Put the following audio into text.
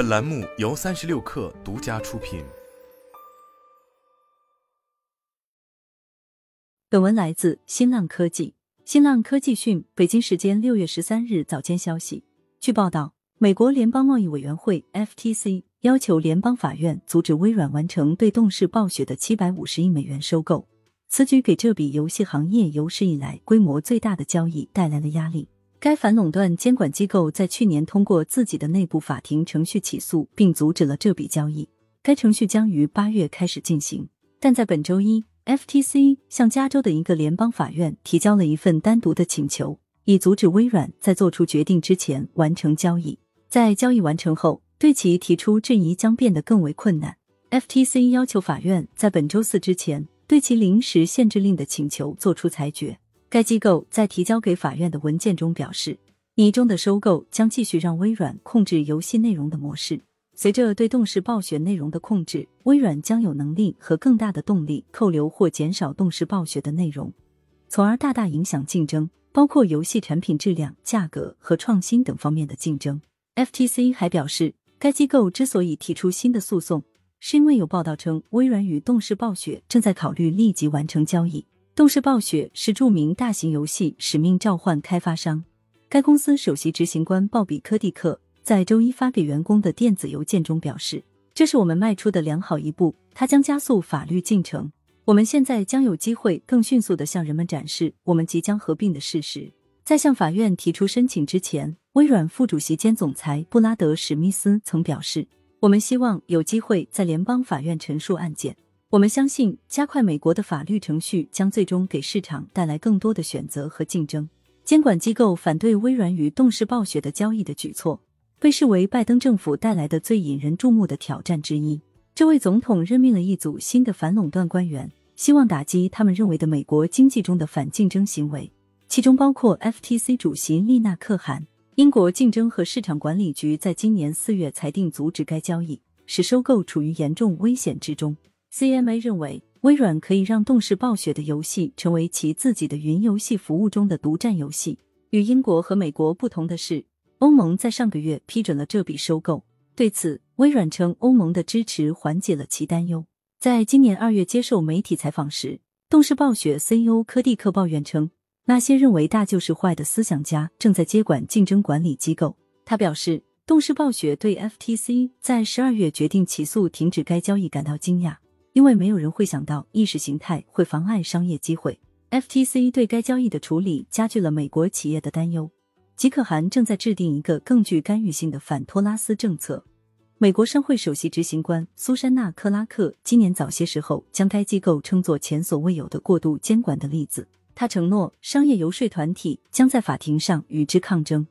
本栏目由三十六氪独家出品。本文来自新浪科技。新浪科技讯，北京时间六月十三日早间消息，据报道，美国联邦贸易委员会 FTC 要求联邦法院阻止微软完成对动视暴雪的七百五十亿美元收购。此举给这笔游戏行业有史以来规模最大的交易带来了压力。该反垄断监管机构在去年通过自己的内部法庭程序起诉，并阻止了这笔交易。该程序将于八月开始进行。但在本周一，FTC 向加州的一个联邦法院提交了一份单独的请求，以阻止微软在做出决定之前完成交易。在交易完成后，对其提出质疑将变得更为困难。FTC 要求法院在本周四之前。对其临时限制令的请求作出裁决。该机构在提交给法院的文件中表示，拟中的收购将继续让微软控制游戏内容的模式。随着对动视暴雪内容的控制，微软将有能力和更大的动力扣留或减少动视暴雪的内容，从而大大影响竞争，包括游戏产品质量、价格和创新等方面的竞争。FTC 还表示，该机构之所以提出新的诉讼。是因为有报道称，微软与动视暴雪正在考虑立即完成交易。动视暴雪是著名大型游戏《使命召唤》开发商。该公司首席执行官鲍比·科蒂克在周一发给员工的电子邮件中表示：“这是我们迈出的良好一步，它将加速法律进程。我们现在将有机会更迅速的向人们展示我们即将合并的事实。”在向法院提出申请之前，微软副主席兼总裁布拉德·史密斯曾表示。我们希望有机会在联邦法院陈述案件。我们相信，加快美国的法律程序将最终给市场带来更多的选择和竞争。监管机构反对微软与动视暴雪的交易的举措，被视为拜登政府带来的最引人注目的挑战之一。这位总统任命了一组新的反垄断官员，希望打击他们认为的美国经济中的反竞争行为，其中包括 FTC 主席丽娜·克汗。英国竞争和市场管理局在今年四月裁定阻止该交易，使收购处于严重危险之中。CMA 认为，微软可以让动视暴雪的游戏成为其自己的云游戏服务中的独占游戏。与英国和美国不同的是，欧盟在上个月批准了这笔收购。对此，微软称欧盟的支持缓解了其担忧。在今年二月接受媒体采访时，动视暴雪 CEO 科蒂克抱怨称。那些认为大就是坏的思想家正在接管竞争管理机构。他表示，动视暴雪对 FTC 在十二月决定起诉停止该交易感到惊讶，因为没有人会想到意识形态会妨碍商业机会。FTC 对该交易的处理加剧了美国企业的担忧。吉可汗正在制定一个更具干预性的反托拉斯政策。美国商会首席执行官苏珊娜·克拉克今年早些时候将该机构称作前所未有的过度监管的例子。他承诺，商业游说团体将在法庭上与之抗争。